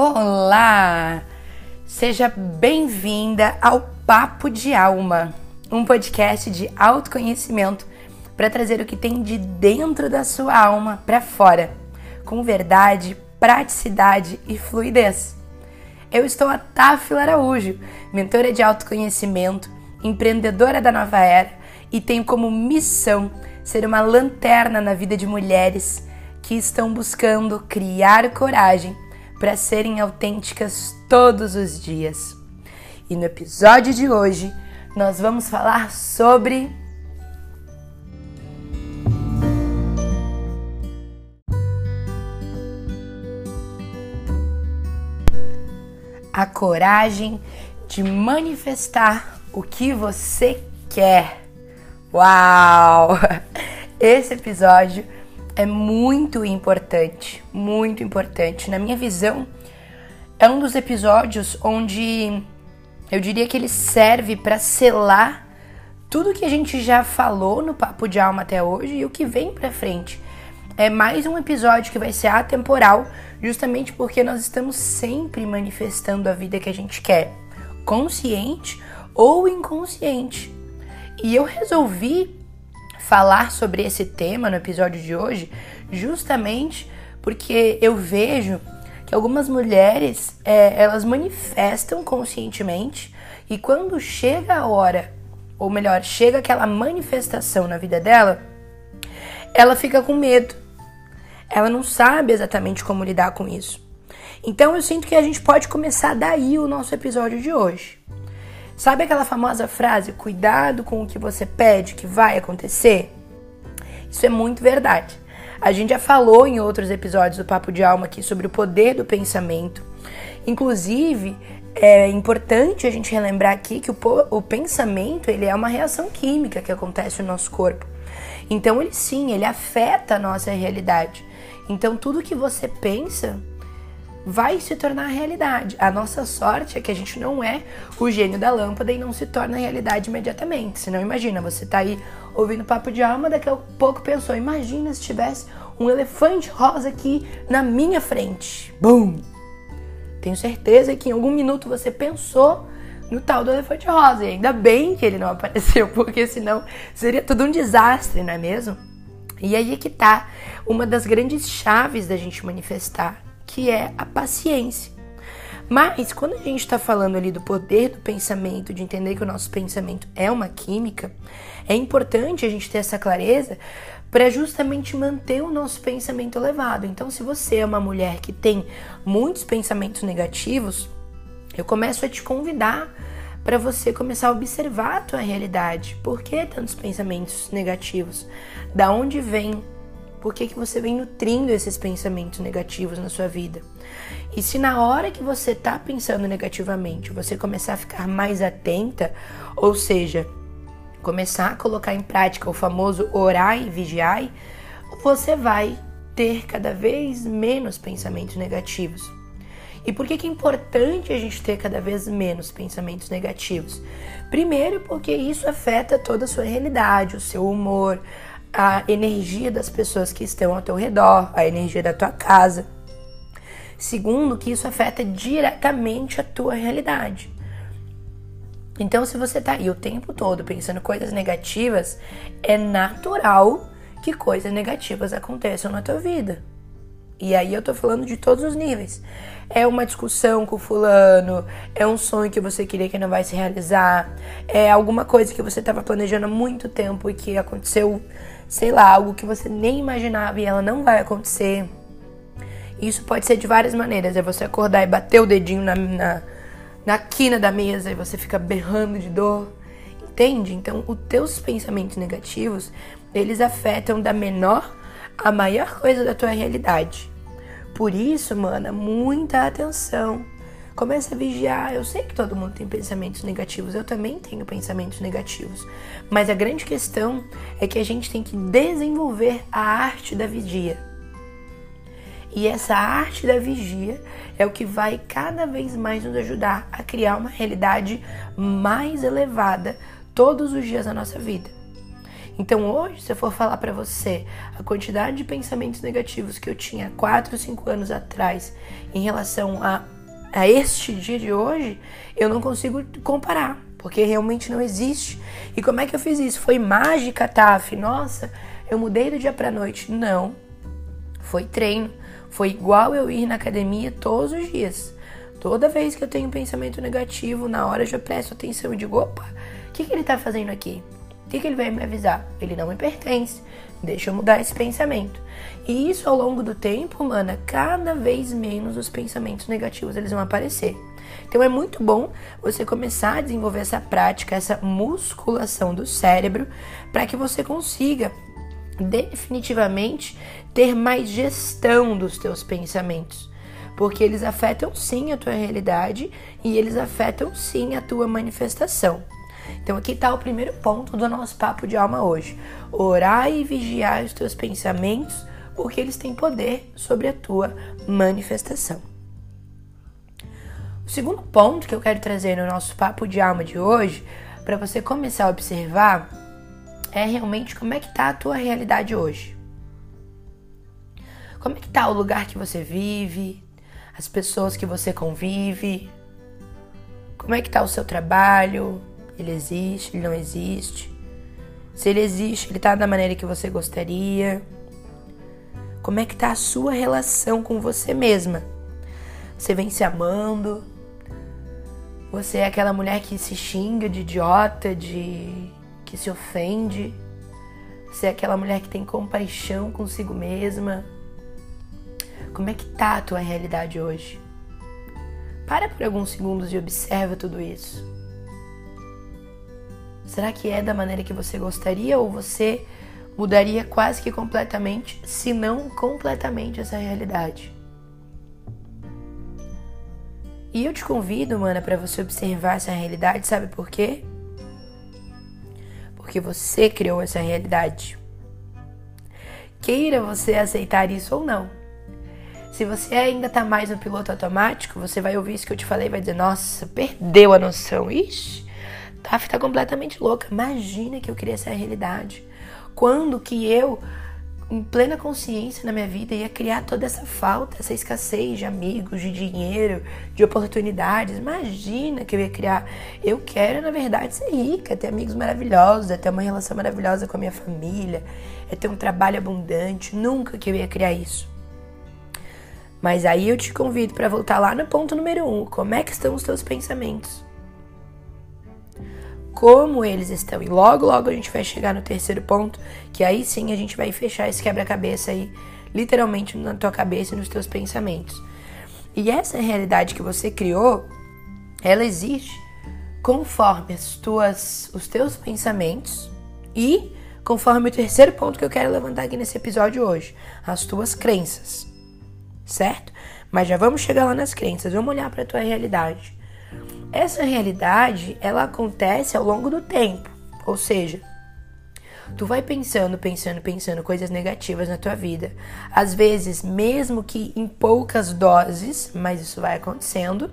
Olá! Seja bem-vinda ao Papo de Alma, um podcast de autoconhecimento para trazer o que tem de dentro da sua alma para fora, com verdade, praticidade e fluidez. Eu estou a Tafila Araújo, mentora de autoconhecimento, empreendedora da nova era e tenho como missão ser uma lanterna na vida de mulheres que estão buscando criar coragem para serem autênticas todos os dias. E no episódio de hoje, nós vamos falar sobre a coragem de manifestar o que você quer. Uau! Esse episódio é muito importante, muito importante. Na minha visão, é um dos episódios onde eu diria que ele serve para selar tudo que a gente já falou no Papo de Alma até hoje e o que vem para frente. É mais um episódio que vai ser atemporal, justamente porque nós estamos sempre manifestando a vida que a gente quer, consciente ou inconsciente. E eu resolvi falar sobre esse tema no episódio de hoje, justamente porque eu vejo que algumas mulheres é, elas manifestam conscientemente e quando chega a hora, ou melhor, chega aquela manifestação na vida dela, ela fica com medo. Ela não sabe exatamente como lidar com isso. Então eu sinto que a gente pode começar daí o nosso episódio de hoje. Sabe aquela famosa frase, cuidado com o que você pede que vai acontecer? Isso é muito verdade. A gente já falou em outros episódios do Papo de Alma aqui sobre o poder do pensamento. Inclusive, é importante a gente relembrar aqui que o, o pensamento ele é uma reação química que acontece no nosso corpo. Então, ele sim, ele afeta a nossa realidade. Então, tudo que você pensa vai se tornar realidade. A nossa sorte é que a gente não é o gênio da lâmpada e não se torna realidade imediatamente. Senão, imagina, você tá aí ouvindo papo de alma, daqui a pouco pensou: imagina se tivesse um elefante rosa aqui na minha frente. Bum! Tenho certeza que em algum minuto você pensou no tal do elefante rosa. E ainda bem que ele não apareceu, porque senão seria tudo um desastre, não é mesmo? E aí é que tá uma das grandes chaves da gente manifestar que é a paciência. Mas quando a gente está falando ali do poder do pensamento, de entender que o nosso pensamento é uma química, é importante a gente ter essa clareza para justamente manter o nosso pensamento elevado. Então, se você é uma mulher que tem muitos pensamentos negativos, eu começo a te convidar para você começar a observar a tua realidade. Por que tantos pensamentos negativos? Da onde vem por que, que você vem nutrindo esses pensamentos negativos na sua vida? E se na hora que você está pensando negativamente, você começar a ficar mais atenta, ou seja, começar a colocar em prática o famoso orar e vigiar, você vai ter cada vez menos pensamentos negativos. E por que, que é importante a gente ter cada vez menos pensamentos negativos? Primeiro, porque isso afeta toda a sua realidade, o seu humor, a energia das pessoas que estão ao teu redor, a energia da tua casa. Segundo, que isso afeta diretamente a tua realidade. Então, se você tá aí o tempo todo pensando coisas negativas, é natural que coisas negativas aconteçam na tua vida. E aí eu tô falando de todos os níveis. É uma discussão com o fulano, é um sonho que você queria que não vai se realizar, é alguma coisa que você estava planejando há muito tempo e que aconteceu sei lá, algo que você nem imaginava e ela não vai acontecer. Isso pode ser de várias maneiras. É você acordar e bater o dedinho na, na, na quina da mesa e você fica berrando de dor. Entende? Então, os teus pensamentos negativos, eles afetam da menor a maior coisa da tua realidade. Por isso, mana, muita atenção. Comece a vigiar. Eu sei que todo mundo tem pensamentos negativos, eu também tenho pensamentos negativos. Mas a grande questão é que a gente tem que desenvolver a arte da vigia. E essa arte da vigia é o que vai cada vez mais nos ajudar a criar uma realidade mais elevada todos os dias da nossa vida. Então hoje, se eu for falar para você a quantidade de pensamentos negativos que eu tinha 4, 5 anos atrás em relação a, a este dia de hoje, eu não consigo comparar, porque realmente não existe. E como é que eu fiz isso? Foi mágica, Taf? Nossa, eu mudei do dia pra noite. Não. Foi treino. Foi igual eu ir na academia todos os dias. Toda vez que eu tenho um pensamento negativo, na hora eu já presto atenção e digo: opa, o que, que ele tá fazendo aqui? O que, que ele vai me avisar? Ele não me pertence. Deixa eu mudar esse pensamento. E isso ao longo do tempo, mana, cada vez menos os pensamentos negativos eles vão aparecer. Então é muito bom você começar a desenvolver essa prática, essa musculação do cérebro, para que você consiga definitivamente ter mais gestão dos teus pensamentos, porque eles afetam sim a tua realidade e eles afetam sim a tua manifestação. Então aqui está o primeiro ponto do nosso papo de alma hoje. Orar e vigiar os teus pensamentos, porque eles têm poder sobre a tua manifestação. O segundo ponto que eu quero trazer no nosso papo de alma de hoje, para você começar a observar é realmente como é que tá a tua realidade hoje. Como é que tá o lugar que você vive, as pessoas que você convive, como é que tá o seu trabalho, ele existe, ele não existe. Se ele existe, ele tá da maneira que você gostaria. Como é que tá a sua relação com você mesma? Você vem se amando? Você é aquela mulher que se xinga de idiota, de que se ofende, ser é aquela mulher que tem compaixão consigo mesma. Como é que tá a tua realidade hoje? Para por alguns segundos e observa tudo isso. Será que é da maneira que você gostaria ou você mudaria quase que completamente, se não completamente, essa realidade? E eu te convido, mana, para você observar essa realidade, sabe por quê? porque você criou essa realidade. Queira você aceitar isso ou não. Se você ainda está mais no piloto automático, você vai ouvir isso que eu te falei e vai dizer: Nossa, perdeu a noção. Ixi, Taf tá completamente louca. Imagina que eu queria essa realidade. Quando que eu em plena consciência na minha vida ia criar toda essa falta, essa escassez de amigos, de dinheiro, de oportunidades. Imagina que eu ia criar. Eu quero, na verdade, ser rica, ter amigos maravilhosos, é ter uma relação maravilhosa com a minha família, é ter um trabalho abundante. Nunca que eu ia criar isso. Mas aí eu te convido para voltar lá no ponto número um. Como é que estão os teus pensamentos? Como eles estão. E logo, logo a gente vai chegar no terceiro ponto, que aí sim a gente vai fechar esse quebra-cabeça aí, literalmente na tua cabeça e nos teus pensamentos. E essa realidade que você criou, ela existe conforme as tuas, os teus pensamentos e conforme o terceiro ponto que eu quero levantar aqui nesse episódio hoje, as tuas crenças. Certo? Mas já vamos chegar lá nas crenças, vamos olhar para a tua realidade. Essa realidade, ela acontece ao longo do tempo. Ou seja, tu vai pensando, pensando, pensando coisas negativas na tua vida. Às vezes, mesmo que em poucas doses, mas isso vai acontecendo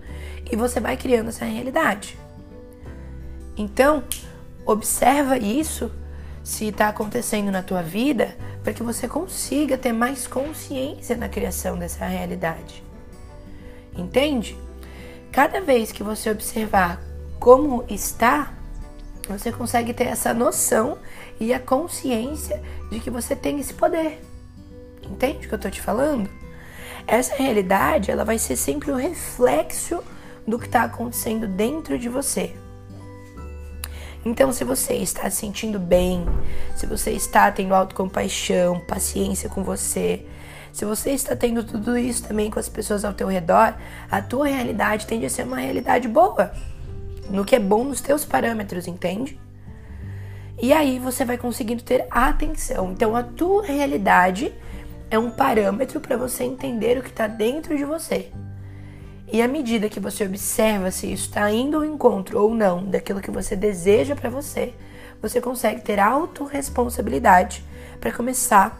e você vai criando essa realidade. Então, observa isso se está acontecendo na tua vida para que você consiga ter mais consciência na criação dessa realidade. Entende? Cada vez que você observar como está, você consegue ter essa noção e a consciência de que você tem esse poder. Entende o que eu estou te falando? Essa realidade, ela vai ser sempre o reflexo do que está acontecendo dentro de você. Então, se você está se sentindo bem, se você está tendo autocompaixão, paciência com você, se você está tendo tudo isso também com as pessoas ao teu redor, a tua realidade tende a ser uma realidade boa, no que é bom nos teus parâmetros, entende? E aí você vai conseguindo ter atenção. Então a tua realidade é um parâmetro para você entender o que está dentro de você. E à medida que você observa se isso está indo ao encontro ou não daquilo que você deseja para você, você consegue ter autorresponsabilidade para começar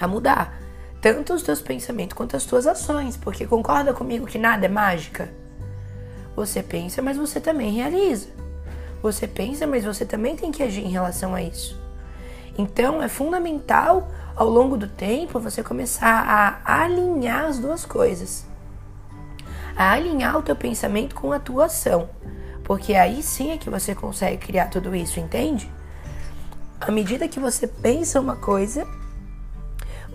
a mudar tanto os teus pensamentos quanto as tuas ações, porque concorda comigo que nada é mágica? Você pensa, mas você também realiza. Você pensa, mas você também tem que agir em relação a isso. Então é fundamental ao longo do tempo você começar a alinhar as duas coisas. A alinhar o teu pensamento com a tua ação. Porque aí sim é que você consegue criar tudo isso, entende? À medida que você pensa uma coisa,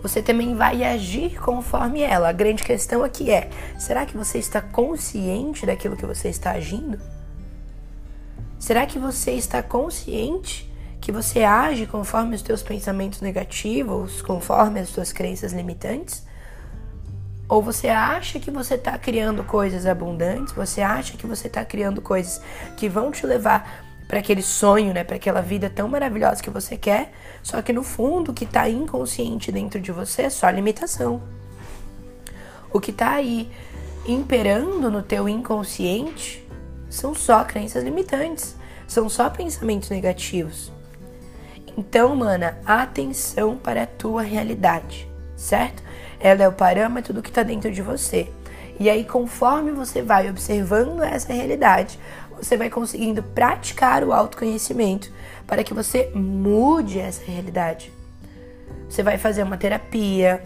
você também vai agir conforme ela. A grande questão aqui é: será que você está consciente daquilo que você está agindo? Será que você está consciente que você age conforme os teus pensamentos negativos, conforme as tuas crenças limitantes? Ou você acha que você está criando coisas abundantes? Você acha que você está criando coisas que vão te levar para aquele sonho, né, para aquela vida tão maravilhosa que você quer, só que no fundo o que está inconsciente dentro de você é só limitação. O que está aí imperando no teu inconsciente são só crenças limitantes, são só pensamentos negativos. Então, mana, atenção para a tua realidade, certo? Ela é o parâmetro do que está dentro de você. E aí, conforme você vai observando essa realidade, você vai conseguindo praticar o autoconhecimento para que você mude essa realidade. Você vai fazer uma terapia,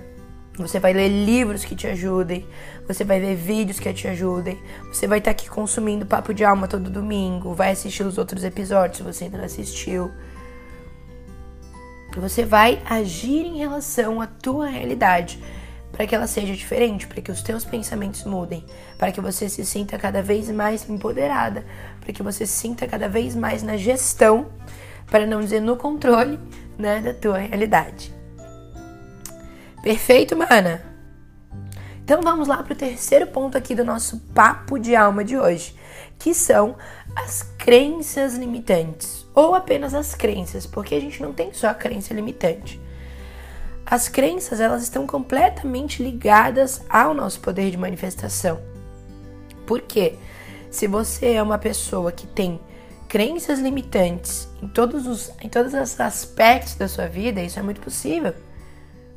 você vai ler livros que te ajudem, você vai ver vídeos que te ajudem, você vai estar aqui consumindo papo de alma todo domingo, vai assistir os outros episódios se você ainda não assistiu. Você vai agir em relação à tua realidade para que ela seja diferente, para que os teus pensamentos mudem, para que você se sinta cada vez mais empoderada, para que você se sinta cada vez mais na gestão, para não dizer no controle, né, da tua realidade. Perfeito, mana? Então vamos lá para o terceiro ponto aqui do nosso papo de alma de hoje, que são as crenças limitantes, ou apenas as crenças, porque a gente não tem só a crença limitante. As crenças, elas estão completamente ligadas ao nosso poder de manifestação. Por quê? Se você é uma pessoa que tem crenças limitantes em todos os, em todos os aspectos da sua vida, isso é muito possível.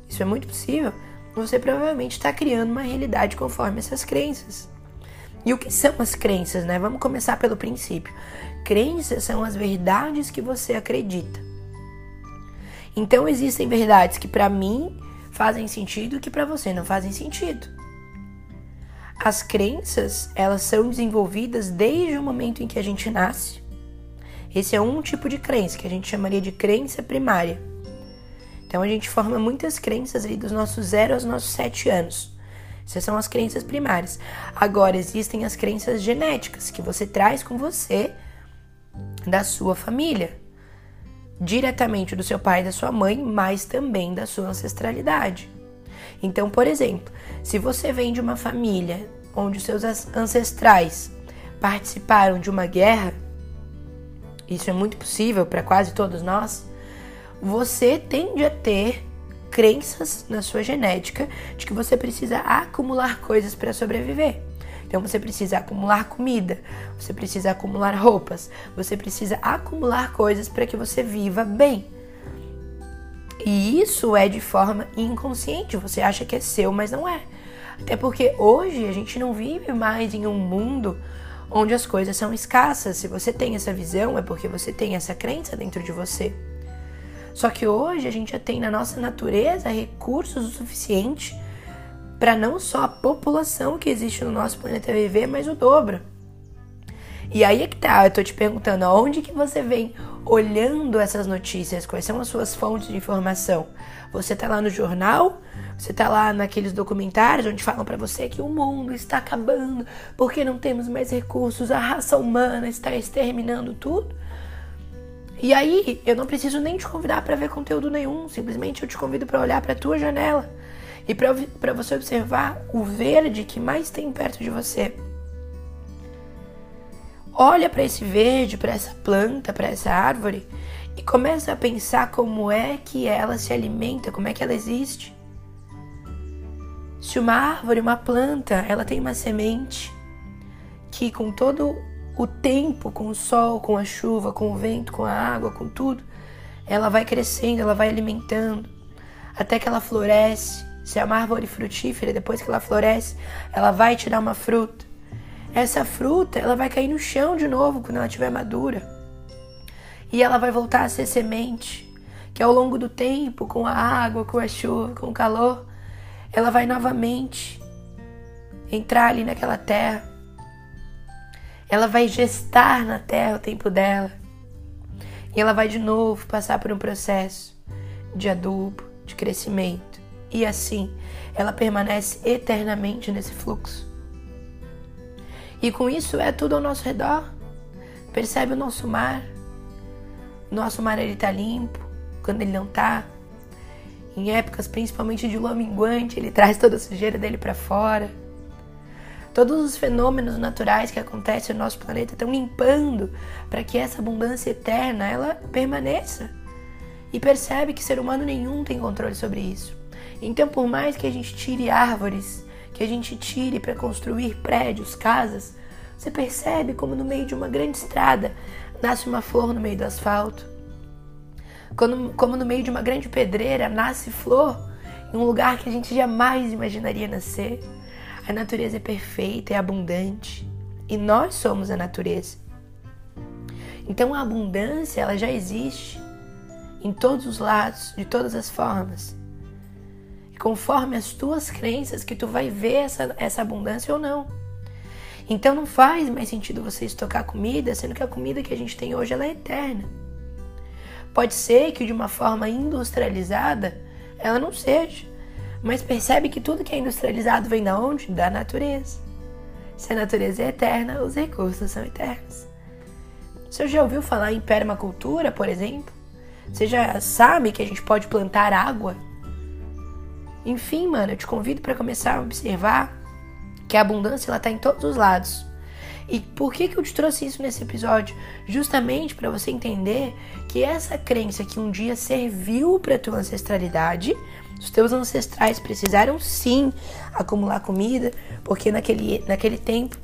Isso é muito possível. Você provavelmente está criando uma realidade conforme essas crenças. E o que são as crenças, né? Vamos começar pelo princípio. Crenças são as verdades que você acredita. Então existem verdades que para mim fazem sentido e que para você não fazem sentido. As crenças, elas são desenvolvidas desde o momento em que a gente nasce. Esse é um tipo de crença que a gente chamaria de crença primária. Então a gente forma muitas crenças aí dos nossos 0 aos nossos 7 anos. Essas são as crenças primárias. Agora existem as crenças genéticas que você traz com você da sua família diretamente do seu pai e da sua mãe, mas também da sua ancestralidade. Então, por exemplo, se você vem de uma família onde os seus ancestrais participaram de uma guerra, isso é muito possível para quase todos nós, você tende a ter crenças na sua genética de que você precisa acumular coisas para sobreviver. Então você precisa acumular comida, você precisa acumular roupas, você precisa acumular coisas para que você viva bem. E isso é de forma inconsciente, você acha que é seu, mas não é. Até porque hoje a gente não vive mais em um mundo onde as coisas são escassas. Se você tem essa visão, é porque você tem essa crença dentro de você. Só que hoje a gente já tem na nossa natureza recursos o suficiente para não só a população que existe no nosso planeta viver, mas o dobro. E aí é que tá, eu tô te perguntando, aonde que você vem olhando essas notícias? Quais são as suas fontes de informação? Você tá lá no jornal? Você tá lá naqueles documentários onde falam para você que o mundo está acabando porque não temos mais recursos, a raça humana está exterminando tudo? E aí, eu não preciso nem te convidar para ver conteúdo nenhum, simplesmente eu te convido para olhar para tua janela e para você observar o verde que mais tem perto de você. Olha para esse verde, para essa planta, para essa árvore e começa a pensar como é que ela se alimenta, como é que ela existe. Se uma árvore, uma planta, ela tem uma semente que com todo o tempo, com o sol, com a chuva, com o vento, com a água, com tudo, ela vai crescendo, ela vai alimentando, até que ela floresce, se é uma árvore frutífera, depois que ela floresce, ela vai te dar uma fruta. Essa fruta, ela vai cair no chão de novo quando ela estiver madura. E ela vai voltar a ser semente, que ao longo do tempo, com a água, com a chuva, com o calor, ela vai novamente entrar ali naquela terra. Ela vai gestar na terra o tempo dela. E ela vai de novo passar por um processo de adubo, de crescimento. E assim, ela permanece eternamente nesse fluxo. E com isso é tudo ao nosso redor. Percebe o nosso mar? Nosso mar ele tá limpo quando ele não tá. Em épocas principalmente de lua minguante, ele traz toda a sujeira dele para fora. Todos os fenômenos naturais que acontecem no nosso planeta estão limpando para que essa abundância eterna ela permaneça. E percebe que ser humano nenhum tem controle sobre isso. Então, por mais que a gente tire árvores, que a gente tire para construir prédios, casas, você percebe como no meio de uma grande estrada nasce uma flor no meio do asfalto. Como, como no meio de uma grande pedreira nasce flor em um lugar que a gente jamais imaginaria nascer. A natureza é perfeita, é abundante e nós somos a natureza. Então a abundância ela já existe em todos os lados, de todas as formas. Conforme as tuas crenças que tu vai ver essa, essa abundância ou não. Então não faz mais sentido você estocar comida, sendo que a comida que a gente tem hoje ela é eterna. Pode ser que de uma forma industrializada ela não seja, mas percebe que tudo que é industrializado vem da onde? Da natureza. Se a natureza é eterna, os recursos são eternos. Você já ouviu falar em permacultura, por exemplo? Você já sabe que a gente pode plantar água? Enfim, mano, eu te convido para começar a observar que a abundância ela está em todos os lados. E por que, que eu te trouxe isso nesse episódio? Justamente para você entender que essa crença que um dia serviu para tua ancestralidade, os teus ancestrais precisaram sim acumular comida, porque naquele, naquele tempo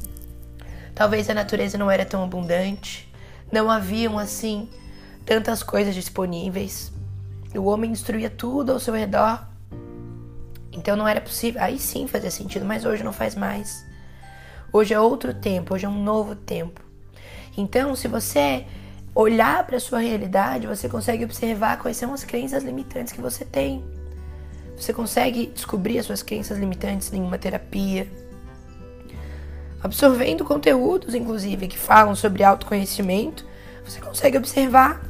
talvez a natureza não era tão abundante, não haviam assim tantas coisas disponíveis. O homem destruía tudo ao seu redor. Então não era possível. Aí sim fazia sentido, mas hoje não faz mais. Hoje é outro tempo, hoje é um novo tempo. Então, se você olhar para sua realidade, você consegue observar quais são as crenças limitantes que você tem. Você consegue descobrir as suas crenças limitantes em uma terapia. Absorvendo conteúdos, inclusive, que falam sobre autoconhecimento, você consegue observar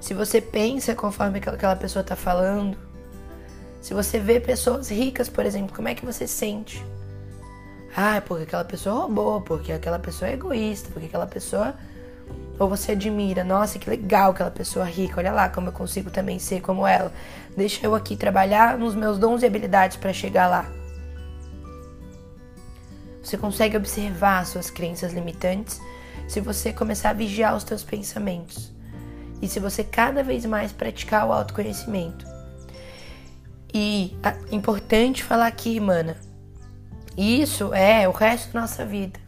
se você pensa conforme aquela pessoa está falando. Se você vê pessoas ricas, por exemplo, como é que você sente? Ah, é porque aquela pessoa roubou, porque aquela pessoa é egoísta, porque aquela pessoa. Ou você admira, nossa, que legal aquela pessoa rica, olha lá como eu consigo também ser como ela. Deixa eu aqui trabalhar nos meus dons e habilidades para chegar lá. Você consegue observar as suas crenças limitantes se você começar a vigiar os seus pensamentos. E se você cada vez mais praticar o autoconhecimento. E é importante falar aqui, mana, isso é o resto da nossa vida.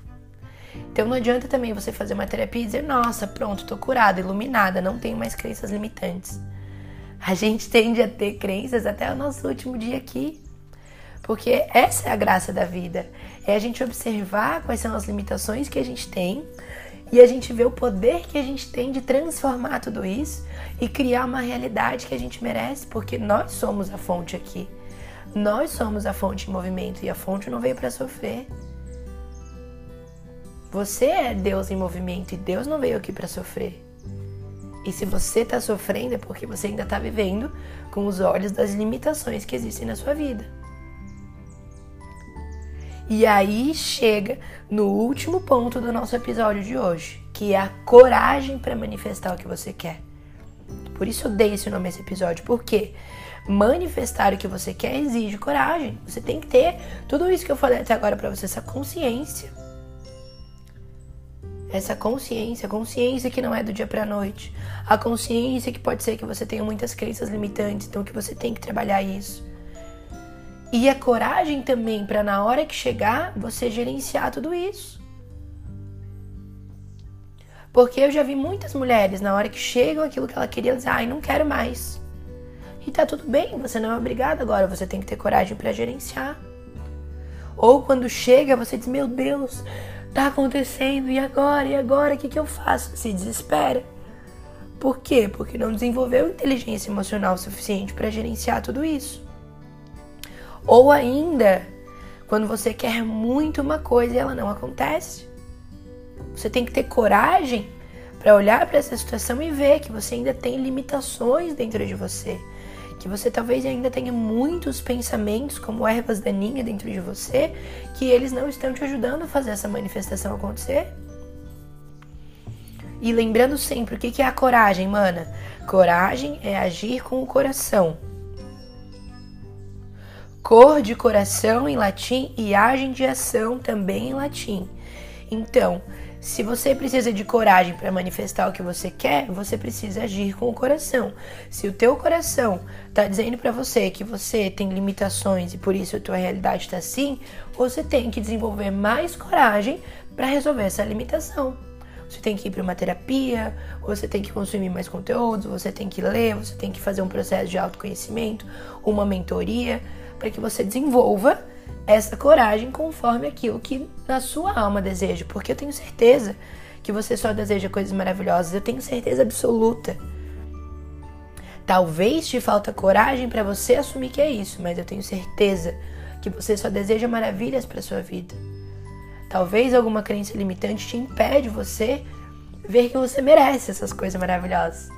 Então não adianta também você fazer uma terapia e dizer, nossa, pronto, tô curada, iluminada, não tenho mais crenças limitantes. A gente tende a ter crenças até o nosso último dia aqui. Porque essa é a graça da vida. É a gente observar quais são as limitações que a gente tem e a gente ver o poder que a gente tem de transformar tudo isso e criar uma realidade que a gente merece, porque nós somos a fonte aqui. Nós somos a fonte em movimento e a fonte não veio para sofrer. Você é Deus em movimento e Deus não veio aqui para sofrer. E se você está sofrendo é porque você ainda está vivendo com os olhos das limitações que existem na sua vida. E aí chega no último ponto do nosso episódio de hoje, que é a coragem para manifestar o que você quer. Por isso eu dei esse nome a esse episódio, porque manifestar o que você quer exige coragem. Você tem que ter tudo isso que eu falei até agora para você, essa consciência. Essa consciência, consciência que não é do dia para noite. A consciência que pode ser que você tenha muitas crenças limitantes, então que você tem que trabalhar isso. E a coragem também para na hora que chegar, você gerenciar tudo isso. Porque eu já vi muitas mulheres, na hora que chegam aquilo que ela queria, dizer, ai, não quero mais. E tá tudo bem, você não é obrigado agora, você tem que ter coragem para gerenciar. Ou quando chega, você diz: Meu Deus, tá acontecendo, e agora? E agora? O que, que eu faço? Se desespera. Por quê? Porque não desenvolveu inteligência emocional suficiente para gerenciar tudo isso. Ou ainda, quando você quer muito uma coisa e ela não acontece. Você tem que ter coragem para olhar para essa situação e ver que você ainda tem limitações dentro de você, que você talvez ainda tenha muitos pensamentos como ervas daninhas dentro de você, que eles não estão te ajudando a fazer essa manifestação acontecer. E lembrando sempre, o que é a coragem, mana? Coragem é agir com o coração. Cor de coração em latim e agem de ação também em latim. Então, se você precisa de coragem para manifestar o que você quer, você precisa agir com o coração. Se o teu coração está dizendo para você que você tem limitações e por isso a tua realidade está assim, você tem que desenvolver mais coragem para resolver essa limitação. Você tem que ir para uma terapia, você tem que consumir mais conteúdos, você tem que ler, você tem que fazer um processo de autoconhecimento, uma mentoria, para que você desenvolva essa coragem conforme aquilo que na sua alma deseja, porque eu tenho certeza que você só deseja coisas maravilhosas, eu tenho certeza absoluta. Talvez te falta coragem para você assumir que é isso, mas eu tenho certeza que você só deseja maravilhas para sua vida. Talvez alguma crença limitante te impede você ver que você merece essas coisas maravilhosas.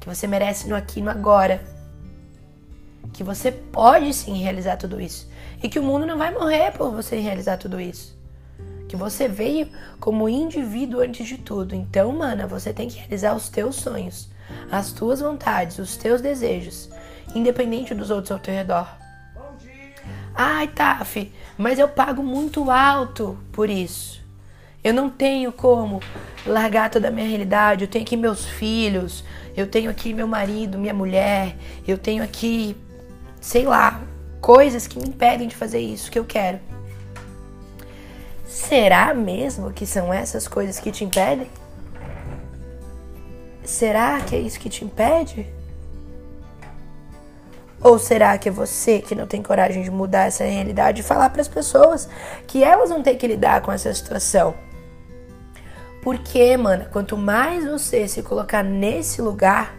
Que você merece no aqui e no agora. Que você pode sim realizar tudo isso. E que o mundo não vai morrer por você realizar tudo isso. Que você veio como indivíduo antes de tudo. Então, mana, você tem que realizar os teus sonhos, as tuas vontades, os teus desejos, independente dos outros ao teu redor. Ai, Taf, mas eu pago muito alto por isso. Eu não tenho como largar toda a minha realidade. Eu tenho aqui meus filhos, eu tenho aqui meu marido, minha mulher, eu tenho aqui, sei lá, coisas que me impedem de fazer isso que eu quero. Será mesmo que são essas coisas que te impedem? Será que é isso que te impede? Ou será que é você que não tem coragem de mudar essa realidade e falar para as pessoas que elas vão ter que lidar com essa situação? Porque, mano, quanto mais você se colocar nesse lugar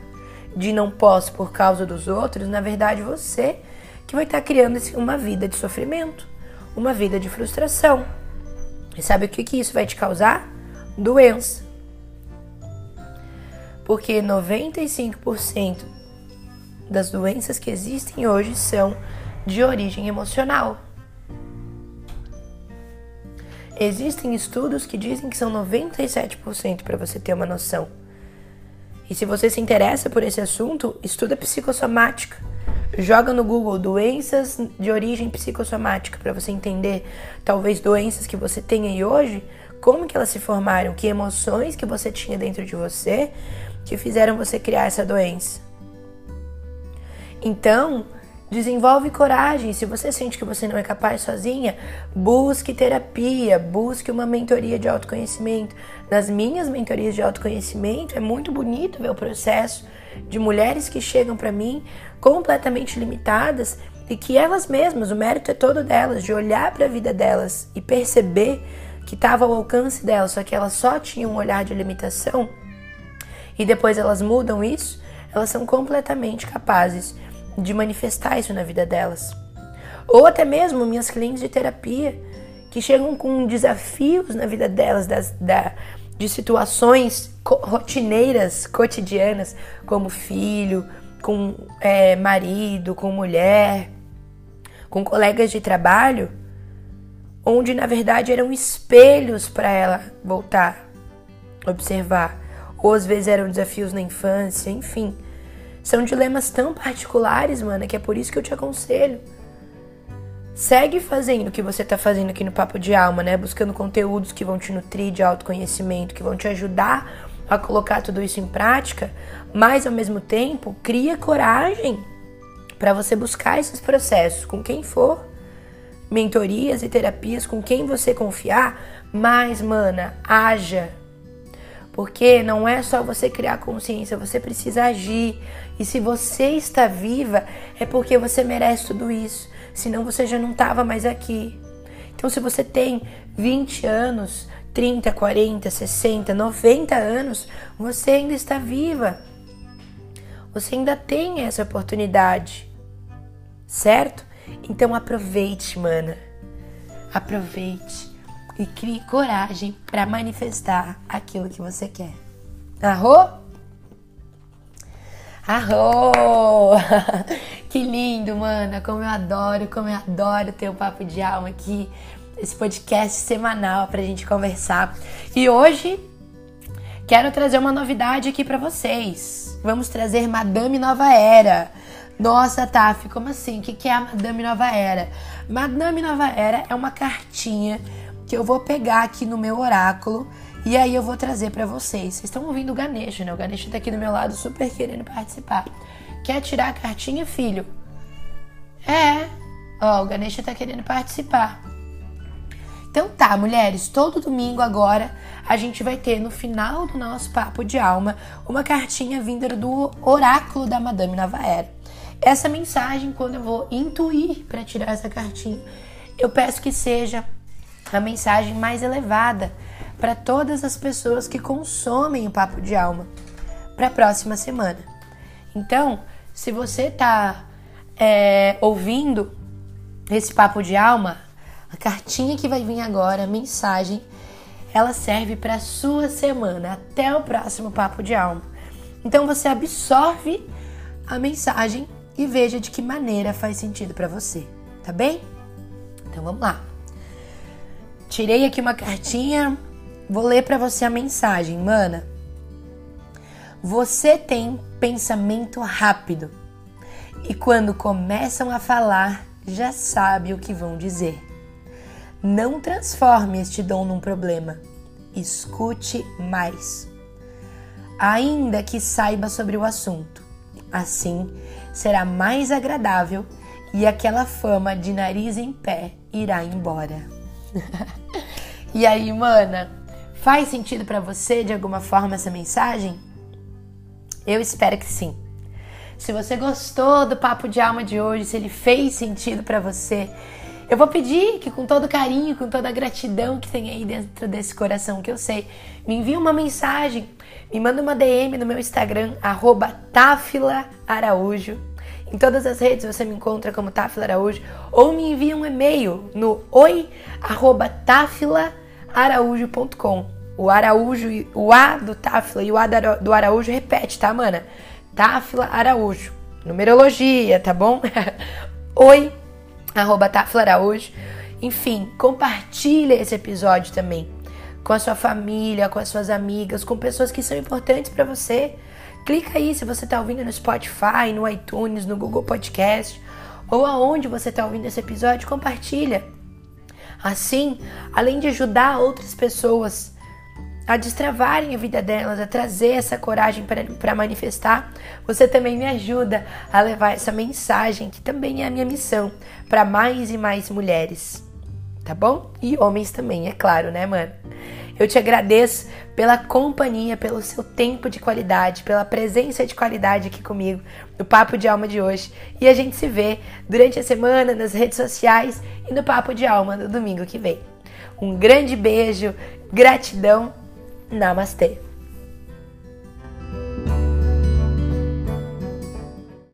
de não posso por causa dos outros, na verdade você que vai estar criando uma vida de sofrimento, uma vida de frustração. E sabe o que, que isso vai te causar? Doença. Porque 95% das doenças que existem hoje são de origem emocional. Existem estudos que dizem que são 97% para você ter uma noção. E se você se interessa por esse assunto, estuda psicossomática. Joga no Google doenças de origem psicossomática para você entender talvez doenças que você tem aí hoje, como que elas se formaram, que emoções que você tinha dentro de você que fizeram você criar essa doença. Então, desenvolve coragem. Se você sente que você não é capaz sozinha, busque terapia, busque uma mentoria de autoconhecimento. Nas minhas mentorias de autoconhecimento, é muito bonito ver o processo de mulheres que chegam para mim completamente limitadas e que elas mesmas, o mérito é todo delas, de olhar para a vida delas e perceber que estava ao alcance delas, só que elas só tinham um olhar de limitação e depois elas mudam isso, elas são completamente capazes de manifestar isso na vida delas. Ou até mesmo minhas clientes de terapia que chegam com desafios na vida delas, das, da, de situações rotineiras, cotidianas, como filho, com é, marido, com mulher, com colegas de trabalho, onde na verdade eram espelhos para ela voltar, observar. Ou às vezes eram desafios na infância, enfim. São dilemas tão particulares, mano, que é por isso que eu te aconselho. Segue fazendo o que você tá fazendo aqui no Papo de Alma, né? Buscando conteúdos que vão te nutrir de autoconhecimento, que vão te ajudar a colocar tudo isso em prática, mas ao mesmo tempo, cria coragem para você buscar esses processos com quem for, mentorias e terapias com quem você confiar, mas mana, haja, porque não é só você criar consciência, você precisa agir. E se você está viva, é porque você merece tudo isso. Senão você já não estava mais aqui. Então, se você tem 20 anos, 30, 40, 60, 90 anos, você ainda está viva. Você ainda tem essa oportunidade. Certo? Então aproveite, mana. Aproveite e crie coragem para manifestar aquilo que você quer. Arro? Arro! que lindo, mana! Como eu adoro, como eu adoro ter um papo de alma aqui, esse podcast semanal pra gente conversar. E hoje quero trazer uma novidade aqui para vocês. Vamos trazer Madame Nova Era. Nossa, Taf, como assim? O que é a Madame Nova Era? Madame Nova Era é uma cartinha que eu vou pegar aqui no meu oráculo e aí eu vou trazer para vocês. Vocês estão ouvindo o Ganesha, né? O Ganesha tá aqui do meu lado super querendo participar. Quer tirar a cartinha, filho? É. Ó, o Ganesha tá querendo participar. Então tá, mulheres, todo domingo agora a gente vai ter no final do nosso papo de alma uma cartinha vinda do oráculo da Madame Nova Era. Essa mensagem, quando eu vou intuir para tirar essa cartinha, eu peço que seja a mensagem mais elevada para todas as pessoas que consomem o Papo de Alma para a próxima semana. Então, se você está é, ouvindo esse Papo de Alma, a cartinha que vai vir agora, a mensagem, ela serve para a sua semana, até o próximo Papo de Alma. Então, você absorve a mensagem e veja de que maneira faz sentido para você, tá bem? Então vamos lá. Tirei aqui uma cartinha, vou ler para você a mensagem, mana. Você tem pensamento rápido e quando começam a falar, já sabe o que vão dizer. Não transforme este dom num problema. Escute mais. Ainda que saiba sobre o assunto. Assim, será mais agradável e aquela fama de nariz em pé irá embora. e aí, mana, faz sentido para você de alguma forma essa mensagem? Eu espero que sim. Se você gostou do papo de alma de hoje, se ele fez sentido para você, eu vou pedir que com todo carinho, com toda a gratidão que tem aí dentro desse coração que eu sei, me envie uma mensagem, me manda uma DM no meu Instagram, arroba Araújo. Em todas as redes você me encontra como Tafila Araújo ou me envia um e-mail no oi@tafilaaraújo.com. O Araújo, o A do Tafila e o A do Araújo repete, tá, mana? Tafila Araújo. Numerologia, tá bom? oi arroba Tafla Araújo. Enfim, compartilha esse episódio também com a sua família, com as suas amigas, com pessoas que são importantes para você. Clica aí se você está ouvindo no Spotify, no iTunes, no Google Podcast ou aonde você está ouvindo esse episódio, compartilha. Assim, além de ajudar outras pessoas a destravarem a vida delas, a trazer essa coragem para manifestar, você também me ajuda a levar essa mensagem, que também é a minha missão, para mais e mais mulheres. Tá bom? E homens também, é claro, né, mano? Eu te agradeço pela companhia, pelo seu tempo de qualidade, pela presença de qualidade aqui comigo no Papo de Alma de hoje. E a gente se vê durante a semana nas redes sociais e no Papo de Alma no domingo que vem. Um grande beijo, gratidão Namaste.